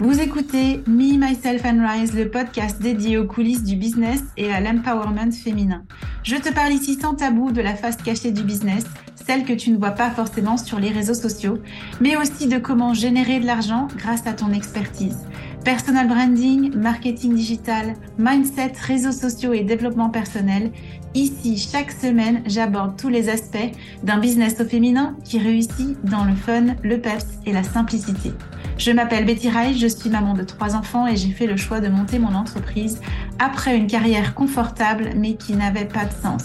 Vous écoutez Me, Myself and Rise, le podcast dédié aux coulisses du business et à l'empowerment féminin. Je te parle ici sans tabou de la face cachée du business, celle que tu ne vois pas forcément sur les réseaux sociaux, mais aussi de comment générer de l'argent grâce à ton expertise. Personal branding, marketing digital, mindset, réseaux sociaux et développement personnel. Ici, chaque semaine, j'aborde tous les aspects d'un business au féminin qui réussit dans le fun, le peps et la simplicité. Je m'appelle Betty Reich, je suis maman de trois enfants et j'ai fait le choix de monter mon entreprise après une carrière confortable mais qui n'avait pas de sens.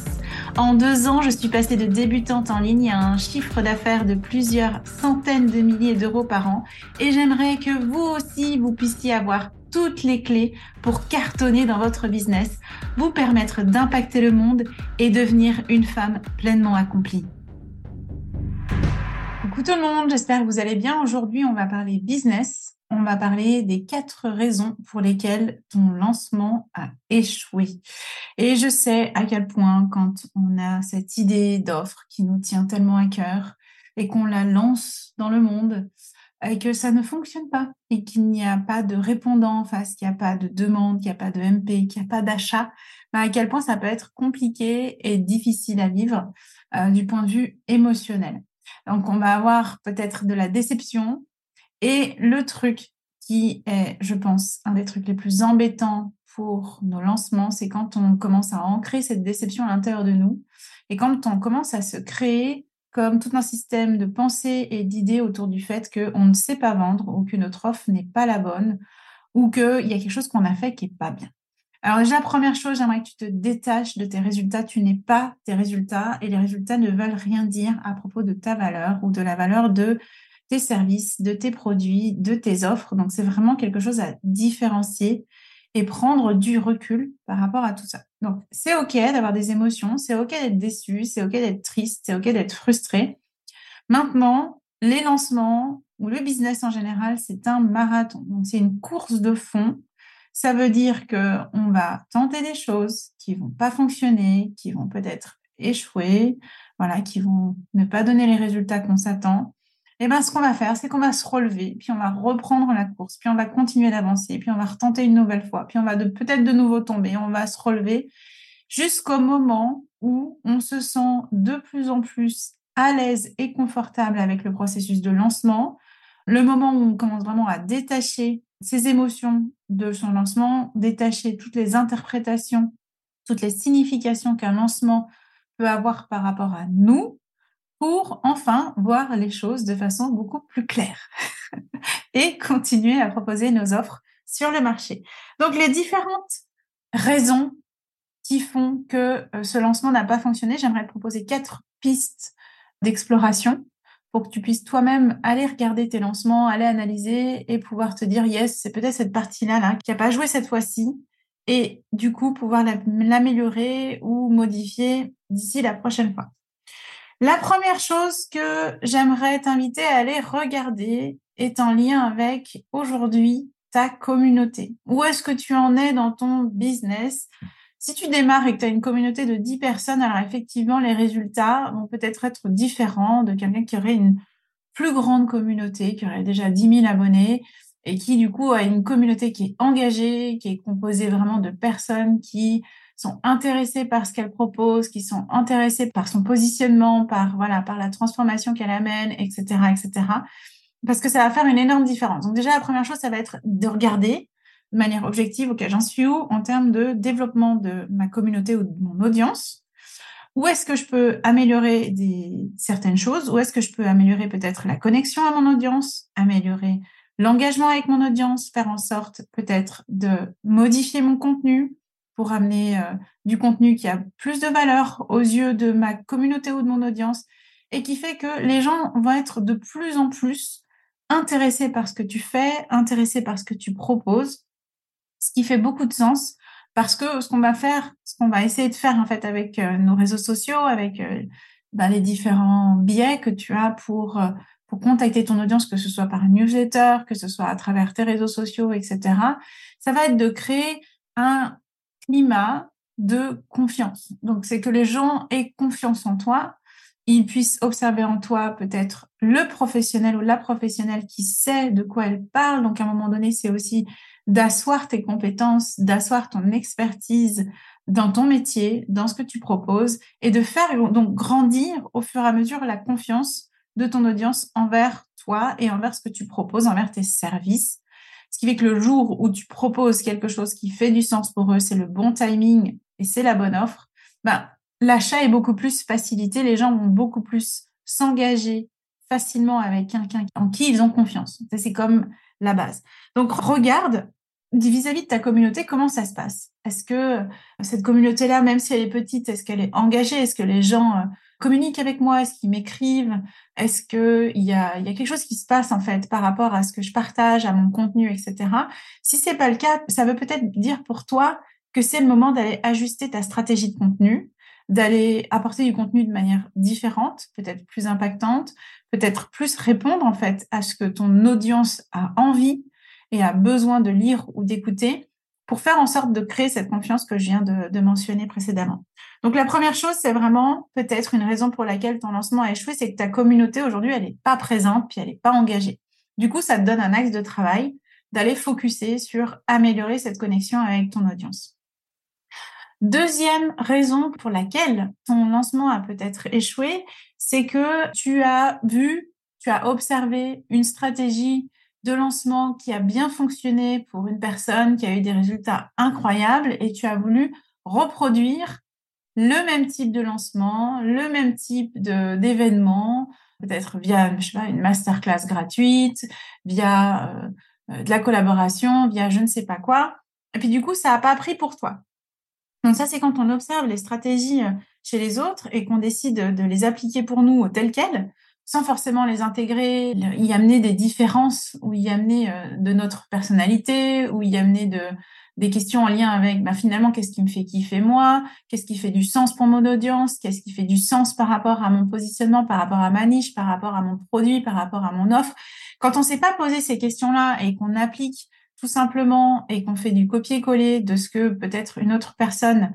En deux ans, je suis passée de débutante en ligne à un chiffre d'affaires de plusieurs centaines de milliers d'euros par an et j'aimerais que vous aussi, vous puissiez avoir toutes les clés pour cartonner dans votre business, vous permettre d'impacter le monde et devenir une femme pleinement accomplie. Coucou tout le monde, j'espère que vous allez bien. Aujourd'hui, on va parler business. On va parler des quatre raisons pour lesquelles ton lancement a échoué. Et je sais à quel point quand on a cette idée d'offre qui nous tient tellement à cœur et qu'on la lance dans le monde et que ça ne fonctionne pas et qu'il n'y a pas de répondant en face, qu'il n'y a pas de demande, qu'il n'y a pas de MP, qu'il n'y a pas d'achat, bah, à quel point ça peut être compliqué et difficile à vivre euh, du point de vue émotionnel. Donc, on va avoir peut-être de la déception. Et le truc qui est, je pense, un des trucs les plus embêtants pour nos lancements, c'est quand on commence à ancrer cette déception à l'intérieur de nous et quand on commence à se créer comme tout un système de pensée et d'idées autour du fait qu'on ne sait pas vendre ou que notre offre n'est pas la bonne ou qu'il y a quelque chose qu'on a fait qui n'est pas bien. Alors déjà, première chose, j'aimerais que tu te détaches de tes résultats. Tu n'es pas tes résultats et les résultats ne veulent rien dire à propos de ta valeur ou de la valeur de tes services, de tes produits, de tes offres. Donc c'est vraiment quelque chose à différencier et prendre du recul par rapport à tout ça. Donc c'est OK d'avoir des émotions, c'est OK d'être déçu, c'est OK d'être triste, c'est OK d'être frustré. Maintenant, les lancements ou le business en général, c'est un marathon. Donc c'est une course de fond ça veut dire qu'on va tenter des choses qui vont pas fonctionner, qui vont peut-être échouer, voilà, qui vont ne pas donner les résultats qu'on s'attend. Eh ben, ce qu'on va faire, c'est qu'on va se relever, puis on va reprendre la course, puis on va continuer d'avancer, puis on va retenter une nouvelle fois, puis on va peut-être de nouveau tomber, on va se relever jusqu'au moment où on se sent de plus en plus à l'aise et confortable avec le processus de lancement, le moment où on commence vraiment à détacher ses émotions de son lancement, détacher toutes les interprétations, toutes les significations qu'un lancement peut avoir par rapport à nous, pour enfin voir les choses de façon beaucoup plus claire et continuer à proposer nos offres sur le marché. Donc les différentes raisons qui font que euh, ce lancement n'a pas fonctionné, j'aimerais proposer quatre pistes d'exploration pour que tu puisses toi-même aller regarder tes lancements, aller analyser et pouvoir te dire, yes, c'est peut-être cette partie-là là, qui n'a pas joué cette fois-ci, et du coup pouvoir l'améliorer ou modifier d'ici la prochaine fois. La première chose que j'aimerais t'inviter à aller regarder est en lien avec aujourd'hui ta communauté. Où est-ce que tu en es dans ton business? Si tu démarres et que tu as une communauté de 10 personnes, alors effectivement, les résultats vont peut-être être différents de quelqu'un qui aurait une plus grande communauté, qui aurait déjà 10 000 abonnés et qui, du coup, a une communauté qui est engagée, qui est composée vraiment de personnes qui sont intéressées par ce qu'elle propose, qui sont intéressées par son positionnement, par, voilà, par la transformation qu'elle amène, etc., etc. Parce que ça va faire une énorme différence. Donc déjà, la première chose, ça va être de regarder de manière objective, ok, j'en suis où en termes de développement de ma communauté ou de mon audience? Où est-ce que je peux améliorer des, certaines choses? Où est-ce que je peux améliorer peut-être la connexion à mon audience, améliorer l'engagement avec mon audience, faire en sorte peut-être de modifier mon contenu? Pour amener euh, du contenu qui a plus de valeur aux yeux de ma communauté ou de mon audience et qui fait que les gens vont être de plus en plus intéressés par ce que tu fais, intéressés par ce que tu proposes ce qui fait beaucoup de sens parce que ce qu'on va faire, ce qu'on va essayer de faire en fait avec euh, nos réseaux sociaux, avec euh, bah, les différents biais que tu as pour pour contacter ton audience, que ce soit par newsletter, que ce soit à travers tes réseaux sociaux, etc. Ça va être de créer un climat de confiance. Donc c'est que les gens aient confiance en toi ils puissent observer en toi peut-être le professionnel ou la professionnelle qui sait de quoi elle parle. Donc, à un moment donné, c'est aussi d'asseoir tes compétences, d'asseoir ton expertise dans ton métier, dans ce que tu proposes et de faire donc grandir au fur et à mesure la confiance de ton audience envers toi et envers ce que tu proposes, envers tes services. Ce qui fait que le jour où tu proposes quelque chose qui fait du sens pour eux, c'est le bon timing et c'est la bonne offre, ben, l'achat est beaucoup plus facilité, les gens vont beaucoup plus s'engager facilement avec quelqu'un en qui ils ont confiance. C'est comme la base. Donc regarde vis-à-vis de ta communauté, comment ça se passe? Est-ce que cette communauté-là, même si elle est petite, est-ce qu'elle est engagée? Est-ce que les gens euh, communiquent avec moi Est-ce qu'ils m'écrivent Est-ce qu'il y a, quelque chose qui se passe en fait par rapport à ce que je partage, à mon contenu, etc. Si c'est pas le cas, ça veut peut-être dire pour toi que c'est le moment d'aller ajuster ta stratégie de contenu, d'aller apporter du contenu de manière différente, peut-être plus impactante, peut-être plus répondre en fait à ce que ton audience a envie et a besoin de lire ou d'écouter pour faire en sorte de créer cette confiance que je viens de, mentionner précédemment. Donc la première chose, c'est vraiment peut-être une raison pour laquelle ton lancement a échoué, c'est que ta communauté aujourd'hui, elle n'est pas présente, puis elle n'est pas engagée. Du coup, ça te donne un axe de travail d'aller focuser sur améliorer cette connexion avec ton audience. Deuxième raison pour laquelle ton lancement a peut-être échoué, c'est que tu as vu, tu as observé une stratégie de lancement qui a bien fonctionné pour une personne qui a eu des résultats incroyables et tu as voulu reproduire le même type de lancement, le même type d'événement, peut-être via je sais pas, une masterclass gratuite, via euh, de la collaboration, via je ne sais pas quoi. Et puis du coup, ça n'a pas pris pour toi. Donc ça, c'est quand on observe les stratégies euh, chez les autres et qu'on décide de les appliquer pour nous telles quelles, sans forcément les intégrer, y amener des différences ou y amener euh, de notre personnalité ou y amener de, des questions en lien avec bah, finalement qu'est-ce qui me fait kiffer moi, qu'est-ce qui fait du sens pour mon audience, qu'est-ce qui fait du sens par rapport à mon positionnement, par rapport à ma niche, par rapport à mon produit, par rapport à mon offre? Quand on ne s'est pas posé ces questions-là et qu'on applique tout simplement et qu'on fait du copier-coller de ce que peut-être une autre personne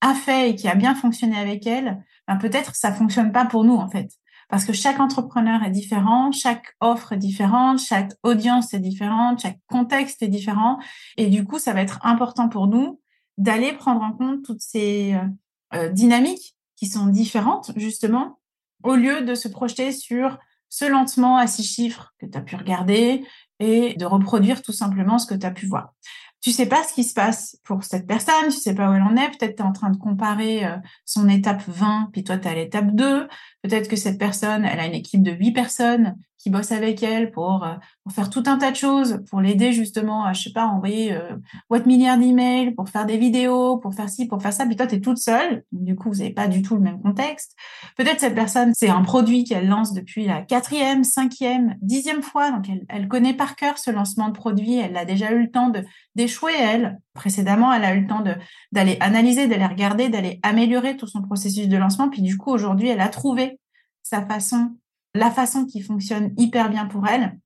a fait et qui a bien fonctionné avec elle, ben peut-être ça fonctionne pas pour nous en fait. Parce que chaque entrepreneur est différent, chaque offre est différente, chaque audience est différente, chaque contexte est différent. Et du coup, ça va être important pour nous d'aller prendre en compte toutes ces euh, euh, dynamiques qui sont différentes, justement, au lieu de se projeter sur ce lancement à six chiffres que tu as pu regarder, et de reproduire tout simplement ce que tu as pu voir. Tu sais pas ce qui se passe pour cette personne, tu sais pas où elle en est, peut-être tu es en train de comparer euh, son étape 20, puis toi tu es à l'étape 2, peut-être que cette personne, elle a une équipe de 8 personnes qui bossent avec elle pour, euh, pour faire tout un tas de choses, pour l'aider justement à, je sais pas, envoyer euh, what milliard d'emails, pour faire des vidéos, pour faire ci, pour faire ça. Puis toi, tu es toute seule. Du coup, vous n'avez pas du tout le même contexte. Peut-être cette personne, c'est un produit qu'elle lance depuis la quatrième, cinquième, dixième fois. Donc, elle, connaît par cœur ce lancement de produit. Elle a déjà eu le temps d'échouer, elle. Précédemment, elle a eu le temps d'aller analyser, d'aller regarder, d'aller améliorer tout son processus de lancement. Puis du coup, aujourd'hui, elle a trouvé sa façon la façon qui fonctionne hyper bien pour elle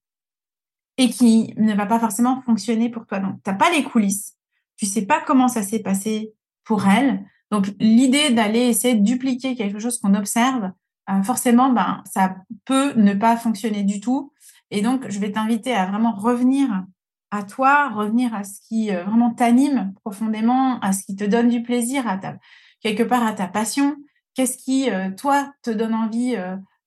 et qui ne va pas forcément fonctionner pour toi. Donc, tu n'as pas les coulisses, tu sais pas comment ça s'est passé pour elle. Donc, l'idée d'aller essayer de dupliquer quelque chose qu'on observe, euh, forcément, ben, ça peut ne pas fonctionner du tout. Et donc, je vais t'inviter à vraiment revenir à toi, revenir à ce qui euh, vraiment t'anime profondément, à ce qui te donne du plaisir, à ta, quelque part à ta passion. Qu'est-ce qui, euh, toi, te donne envie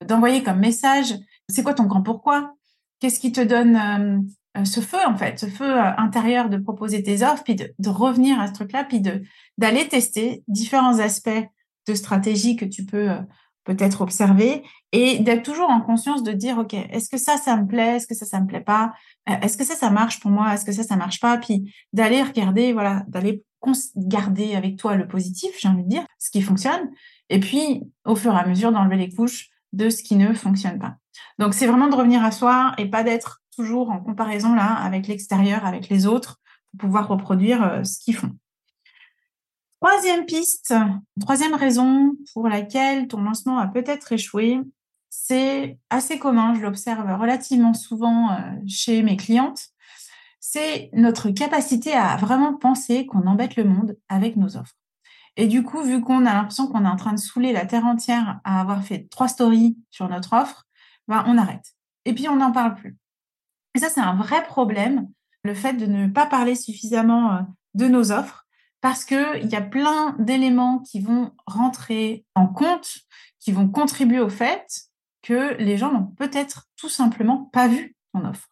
d'envoyer comme message C'est quoi ton grand pourquoi? Qu'est-ce qui te donne euh, euh, ce feu, en fait, ce feu euh, intérieur de proposer tes offres, puis de, revenir à ce truc-là, puis d'aller tester différents aspects de stratégie que tu peux peut-être observer et d'être toujours en conscience de dire, OK, est-ce que ça, ça me plaît? Est-ce que ça, ça me plaît pas? Est-ce que ça, ça marche pour moi? Est-ce que ça, ça marche pas? Puis d'aller regarder, voilà, d'aller garder avec toi le positif, j'ai envie de dire, ce qui fonctionne. Et puis, au fur et à mesure, d'enlever les couches de ce qui ne fonctionne pas. Donc, c'est vraiment de revenir à soi et pas d'être toujours en comparaison là avec l'extérieur, avec les autres, pour pouvoir reproduire euh, ce qu'ils font. Troisième piste, troisième raison pour laquelle ton lancement a peut-être échoué, c'est assez commun, je l'observe relativement souvent euh, chez mes clientes, c'est notre capacité à vraiment penser qu'on embête le monde avec nos offres. Et du coup, vu qu'on a l'impression qu'on est en train de saouler la terre entière à avoir fait trois stories sur notre offre, ben, on arrête. Et puis, on n'en parle plus. Et ça, c'est un vrai problème, le fait de ne pas parler suffisamment euh, de nos offres, parce qu'il y a plein d'éléments qui vont rentrer en compte, qui vont contribuer au fait que les gens n'ont peut-être tout simplement pas vu ton offre.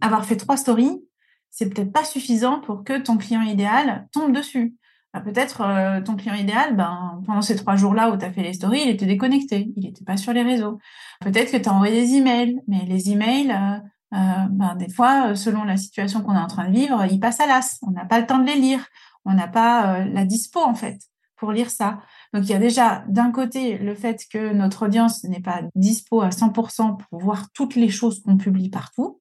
Avoir fait trois stories, c'est peut-être pas suffisant pour que ton client idéal tombe dessus. Bah, peut-être euh, ton client idéal, ben, pendant ces trois jours-là où tu as fait les stories, il était déconnecté, il n'était pas sur les réseaux. Peut-être que tu as envoyé des emails, mais les emails, euh, euh, ben, des fois, selon la situation qu'on est en train de vivre, ils passent à l'as. On n'a pas le temps de les lire. On n'a pas la dispo, en fait, pour lire ça. Donc, il y a déjà, d'un côté, le fait que notre audience n'est pas dispo à 100% pour voir toutes les choses qu'on publie partout.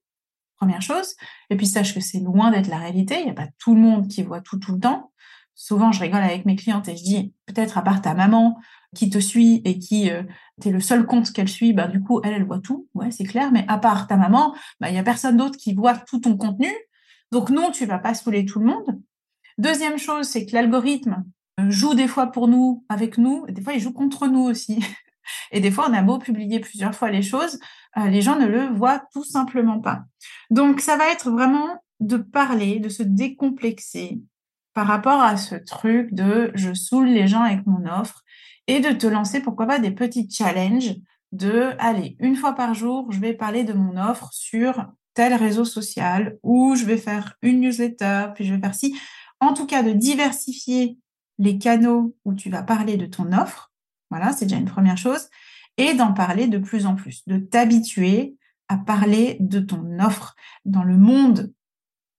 Première chose. Et puis, sache que c'est loin d'être la réalité. Il n'y a pas tout le monde qui voit tout tout le temps souvent, je rigole avec mes clientes et je dis, peut-être à part ta maman qui te suit et qui euh, t'es le seul compte qu'elle suit, bah, du coup, elle, elle voit tout. Ouais, c'est clair. Mais à part ta maman, bah, il y a personne d'autre qui voit tout ton contenu. Donc, non, tu vas pas saouler tout le monde. Deuxième chose, c'est que l'algorithme euh, joue des fois pour nous, avec nous, et des fois, il joue contre nous aussi. Et des fois, on a beau publier plusieurs fois les choses, euh, les gens ne le voient tout simplement pas. Donc, ça va être vraiment de parler, de se décomplexer, par rapport à ce truc de je saoule les gens avec mon offre et de te lancer, pourquoi pas, des petits challenges de, allez, une fois par jour, je vais parler de mon offre sur tel réseau social ou je vais faire une newsletter, puis je vais faire ci. En tout cas, de diversifier les canaux où tu vas parler de ton offre. Voilà, c'est déjà une première chose. Et d'en parler de plus en plus, de t'habituer à parler de ton offre dans le monde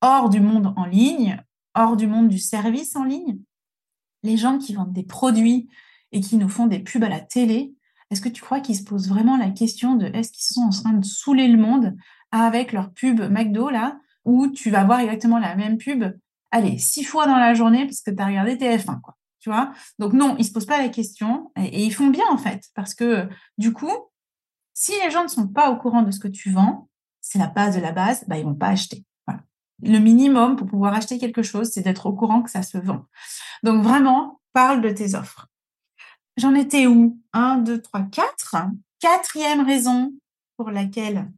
hors du monde en ligne hors du monde du service en ligne, les gens qui vendent des produits et qui nous font des pubs à la télé, est-ce que tu crois qu'ils se posent vraiment la question de est-ce qu'ils sont en train de saouler le monde avec leur pub McDo là, où tu vas voir exactement la même pub, allez, six fois dans la journée parce que tu as regardé TF1, quoi. Tu vois? Donc non, ils se posent pas la question et, ils font bien en fait, parce que du coup, si les gens ne sont pas au courant de ce que tu vends, c'est la base de la base, bah, ils vont pas acheter le minimum pour pouvoir acheter quelque chose, c'est d'être au courant que ça se vend. Donc vraiment, parle de tes offres. J'en étais où? Un, deux, trois, quatre. Quatrième raison pour laquelle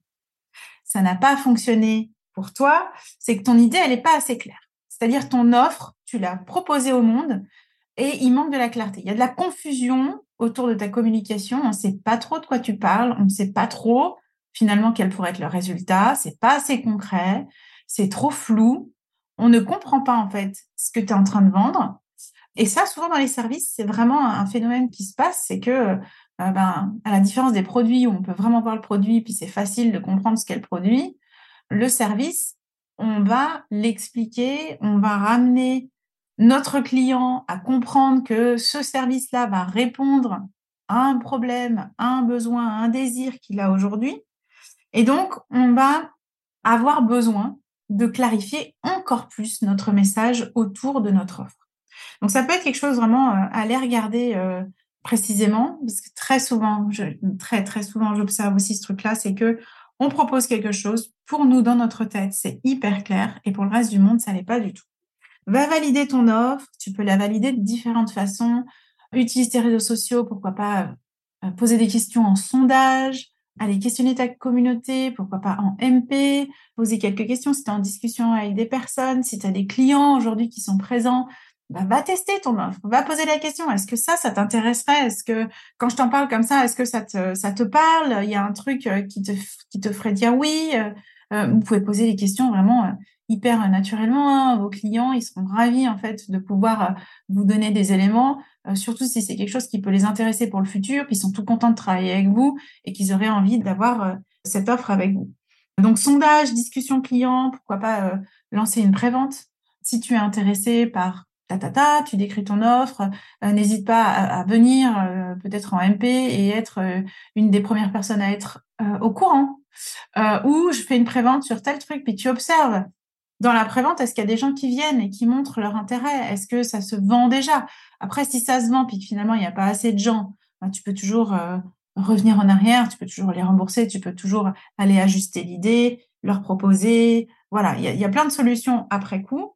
ça n'a pas fonctionné pour toi, c'est que ton idée, elle n'est pas assez claire. C'est-à-dire ton offre, tu l'as proposée au monde et il manque de la clarté. Il y a de la confusion autour de ta communication. On ne sait pas trop de quoi tu parles. On ne sait pas trop finalement quel pourrait être le résultat. C'est pas assez concret c'est trop flou, on ne comprend pas en fait ce que tu es en train de vendre. Et ça, souvent dans les services, c'est vraiment un phénomène qui se passe, c'est que, euh, ben, à la différence des produits où on peut vraiment voir le produit, puis c'est facile de comprendre ce qu'est le produit, le service, on va l'expliquer, on va ramener notre client à comprendre que ce service-là va répondre à un problème, à un besoin, à un désir qu'il a aujourd'hui. Et donc, on va avoir besoin de clarifier encore plus notre message autour de notre offre. Donc ça peut être quelque chose vraiment euh, à aller regarder euh, précisément, parce que très souvent, très très souvent, j'observe aussi ce truc-là, c'est que on propose quelque chose pour nous dans notre tête, c'est hyper clair, et pour le reste du monde, ça n'est pas du tout. Va valider ton offre, tu peux la valider de différentes façons. Utilise tes réseaux sociaux, pourquoi pas euh, poser des questions en sondage, aller questionner ta communauté, pourquoi pas en MP, poser quelques questions. Si tu es en discussion avec des personnes, si tu as des clients aujourd'hui qui sont présents, bah, va tester ton offre, va poser la question, est-ce que ça, ça t'intéresserait? Est-ce que quand je t'en parle comme ça, est-ce que ça te, ça te parle? Il y a un truc euh, qui te, qui te ferait dire oui euh, euh, Vous pouvez poser des questions vraiment hyper naturellement. Hein. Vos clients, ils seront ravis en fait de pouvoir vous donner des éléments euh, surtout si c'est quelque chose qui peut les intéresser pour le futur, qu'ils sont tout contents de travailler avec vous et qu'ils auraient envie d'avoir euh, cette offre avec vous. Donc, sondage, discussion client, pourquoi pas euh, lancer une prévente. Si tu es intéressé par ta, ta, ta tu décris ton offre, n'hésite pas à venir peut-être en MP et être une des premières personnes à être au courant. ou je fais une prévente sur tel truc, puis tu observes dans la prévente, est-ce qu'il y a des gens qui viennent et qui montrent leur intérêt? Est-ce que ça se vend déjà? Après, si ça se vend puis que finalement il n'y a pas assez de gens, ben, tu peux toujours euh, revenir en arrière, tu peux toujours les rembourser, tu peux toujours aller ajuster l'idée, leur proposer. Voilà, il y, a, plein de solutions après coup.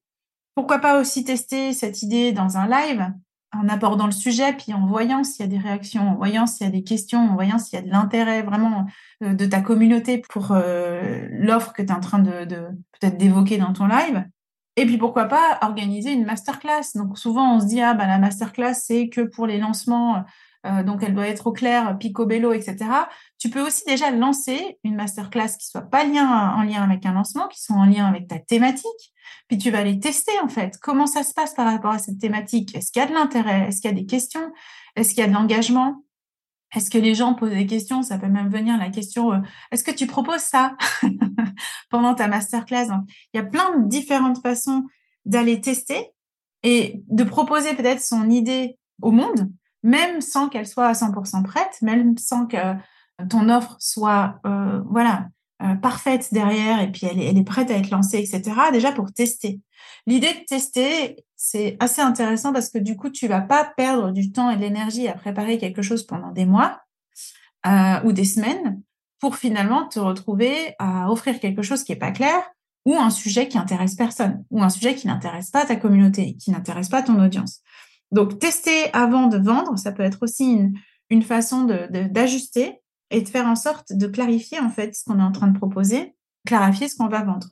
Pourquoi pas aussi tester cette idée dans un live? En abordant le sujet, puis en voyant s'il y a des réactions, en voyant s'il y a des questions, en voyant s'il y a de l'intérêt vraiment euh, de ta communauté pour euh, l'offre que tu es en train de, de peut-être d'évoquer dans ton live. Et puis pourquoi pas organiser une masterclass. Donc souvent on se dit ah bah la masterclass c'est que pour les lancements euh, donc elle doit être au clair, picobello, etc. Tu peux aussi déjà lancer une masterclass qui soit pas lien, en lien avec un lancement, qui soit en lien avec ta thématique. Puis tu vas aller tester en fait comment ça se passe par rapport à cette thématique. Est-ce qu'il y a de l'intérêt? Est-ce qu'il y a des questions? Est-ce qu'il y a de l'engagement? Est-ce que les gens posent des questions? Ça peut même venir la question euh, est-ce que tu proposes ça? Pendant ta masterclass. Donc, il y a plein de différentes façons d'aller tester et de proposer peut-être son idée au monde même sans qu'elle soit à 100% prête, même sans que ton offre soit euh, voilà euh, parfaite derrière et puis elle est, prête à être lancée, etc. Déjà pour tester. L'idée de tester, c'est assez intéressant parce que du coup, tu vas pas perdre du temps et de l'énergie à préparer quelque chose pendant des mois euh, ou des semaines pour finalement te retrouver à offrir quelque chose qui est pas clair ou un sujet qui intéresse personne ou un sujet qui n'intéresse pas ta communauté, qui n'intéresse pas ton audience. Donc, tester avant de vendre, ça peut être aussi une, façon d'ajuster et de faire en sorte de clarifier en fait ce qu'on est en train de proposer, clarifier ce qu'on va vendre.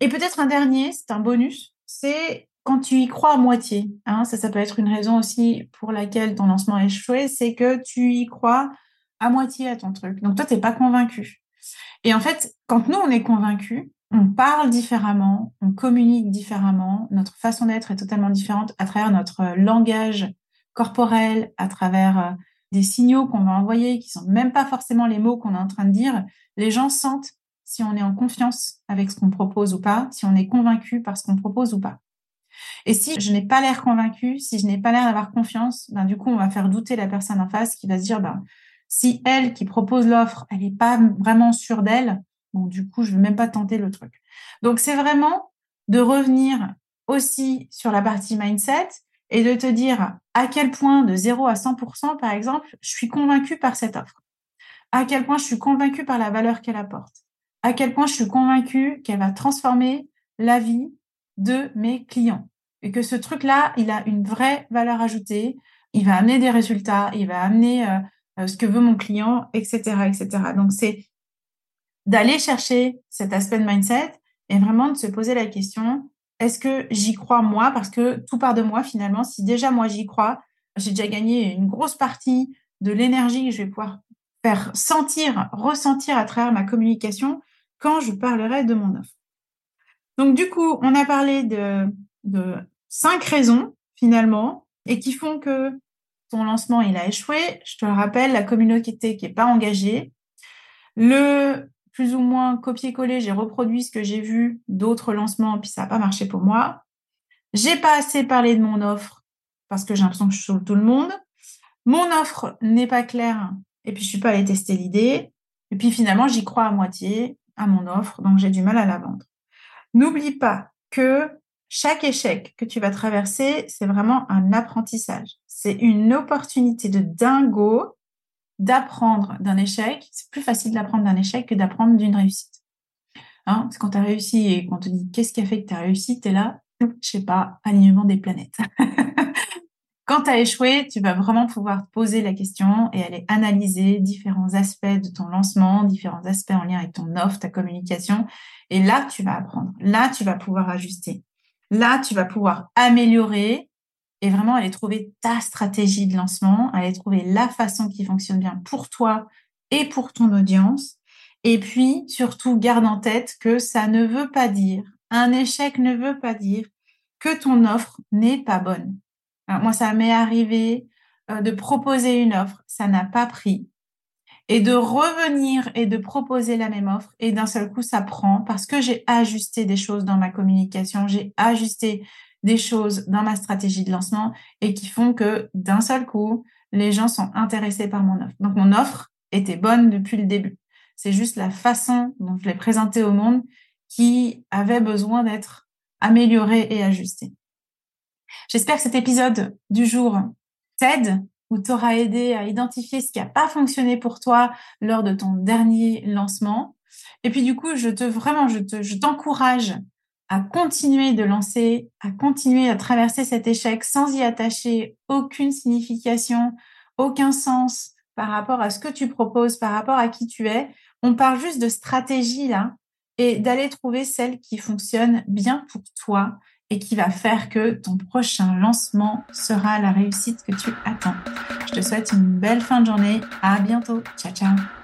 Et peut-être un dernier, c'est un bonus, c'est quand tu y crois à moitié. Hein, ça, ça peut être une raison aussi pour laquelle ton lancement a échoué, c'est que tu y crois à moitié à ton truc. Donc toi, tu n'es pas convaincu. Et en fait, quand nous, on est convaincu, on parle différemment, on communique différemment, notre façon d'être est totalement différente à travers notre euh, langage corporel, à travers euh, des signaux qu'on va envoyer qui sont même pas forcément les mots qu'on est en train de dire. Les gens sentent si on est en confiance avec ce qu'on propose ou pas, si on est convaincu par ce qu'on propose ou pas. Et si je n'ai pas l'air convaincu, si je n'ai pas l'air d'avoir confiance, ben du coup, on va faire douter la personne en face qui va se dire, ben, si elle qui propose l'offre, elle n'est pas vraiment sûre d'elle, Du coup, je ne vais même pas tenter le truc. Donc, c'est vraiment de revenir aussi sur la partie mindset et de te dire à quel point de 0 à 100%, par exemple, je suis convaincue par cette offre. À quel point je suis convaincue par la valeur qu'elle apporte. À quel point je suis convaincue qu'elle va transformer la vie de mes clients. Et que ce truc-là, il a une vraie valeur ajoutée. Il va amener des résultats, il va amener euh, euh, ce que veut mon client, etc., etc. Donc, c'est d'aller chercher cet aspect de mindset et vraiment de se poser la question, est-ce que j'y crois moi? Parce que tout part de moi finalement. Si déjà moi j'y crois, j'ai déjà gagné une grosse partie de l'énergie que je vais pouvoir faire sentir, ressentir à travers ma communication quand je parlerai de mon offre. Donc du coup, on a parlé de, cinq raisons finalement et qui font que ton lancement il a échoué. Je te le rappelle, la communauté qui n'est pas engagée, le plus ou moins copier-coller, j'ai reproduit ce que j'ai vu d'autres lancements, puis ça n'a pas marché pour moi. J'ai pas assez parlé de mon offre parce que j'ai l'impression que je suis sur tout le monde. Mon offre n'est pas claire et puis je suis pas allée tester l'idée. Et puis finalement, j'y crois à moitié à mon offre, donc j'ai du mal à la vendre. N'oublie pas que chaque échec que tu vas traverser, c'est vraiment un apprentissage. C'est une opportunité de dingo d'apprendre d'un échec, c'est plus facile d'apprendre d'un échec que d'apprendre d'une réussite. Hein, parce que quand tu as réussi et qu'on te dit qu'est-ce qui a fait que tu as réussi, tu es là, je sais pas, alignement des planètes. quand tu as échoué, tu vas vraiment pouvoir te poser la question et aller analyser différents aspects de ton lancement, différents aspects en lien avec ton offre, ta communication. Et là, tu vas apprendre. Là, tu vas pouvoir ajuster. Là, tu vas pouvoir améliorer et vraiment aller trouver ta stratégie de lancement, aller trouver la façon qui fonctionne bien pour toi et pour ton audience. Et puis, surtout, garde en tête que ça ne veut pas dire, un échec ne veut pas dire que ton offre n'est pas bonne. moi, ça m'est arrivé euh, de proposer une offre, ça n'a pas pris. Et de revenir et de proposer la même offre. Et d'un seul coup, ça prend parce que j'ai ajusté des choses dans ma communication, j'ai ajusté des choses dans ma stratégie de lancement et qui font que d'un seul coup, les gens sont intéressés par mon offre. Donc mon offre était bonne depuis le début. C'est juste la façon dont je l'ai présentée au monde qui avait besoin d'être améliorée et ajustée. J'espère que cet épisode du jour t'aide ou t'aura aidé à identifier ce qui n'a pas fonctionné pour toi lors de ton dernier lancement. Et puis du coup, je te vraiment, je te, je t'encourage à continuer de lancer, à continuer à traverser cet échec sans y attacher aucune signification, aucun sens par rapport à ce que tu proposes, par rapport à qui tu es. On parle juste de stratégie là et d'aller trouver celle qui fonctionne bien pour toi et qui va faire que ton prochain lancement sera la réussite que tu attends. Je te souhaite une belle fin de journée. À bientôt. Ciao, ciao.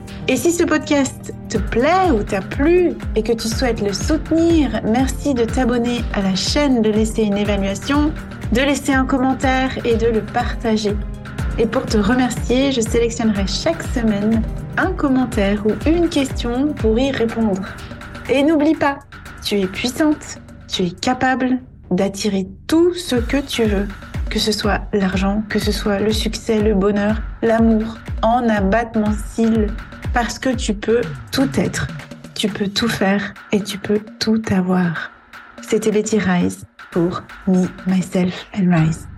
Et si ce podcast te plaît ou t'a plu et que tu souhaites le soutenir, merci de t'abonner à la chaîne, de laisser une évaluation, de laisser un commentaire et de le partager. Et pour te remercier, je sélectionnerai chaque semaine un commentaire ou une question pour y répondre. Et n'oublie pas, tu es puissante, tu es capable d'attirer tout ce que tu veux, que ce soit l'argent, que ce soit le succès, le bonheur, l'amour, en abattement cils, parce que tu peux tout être, tu peux tout faire et tu peux tout avoir. C'était Betty Rise pour Me, Myself and Rise.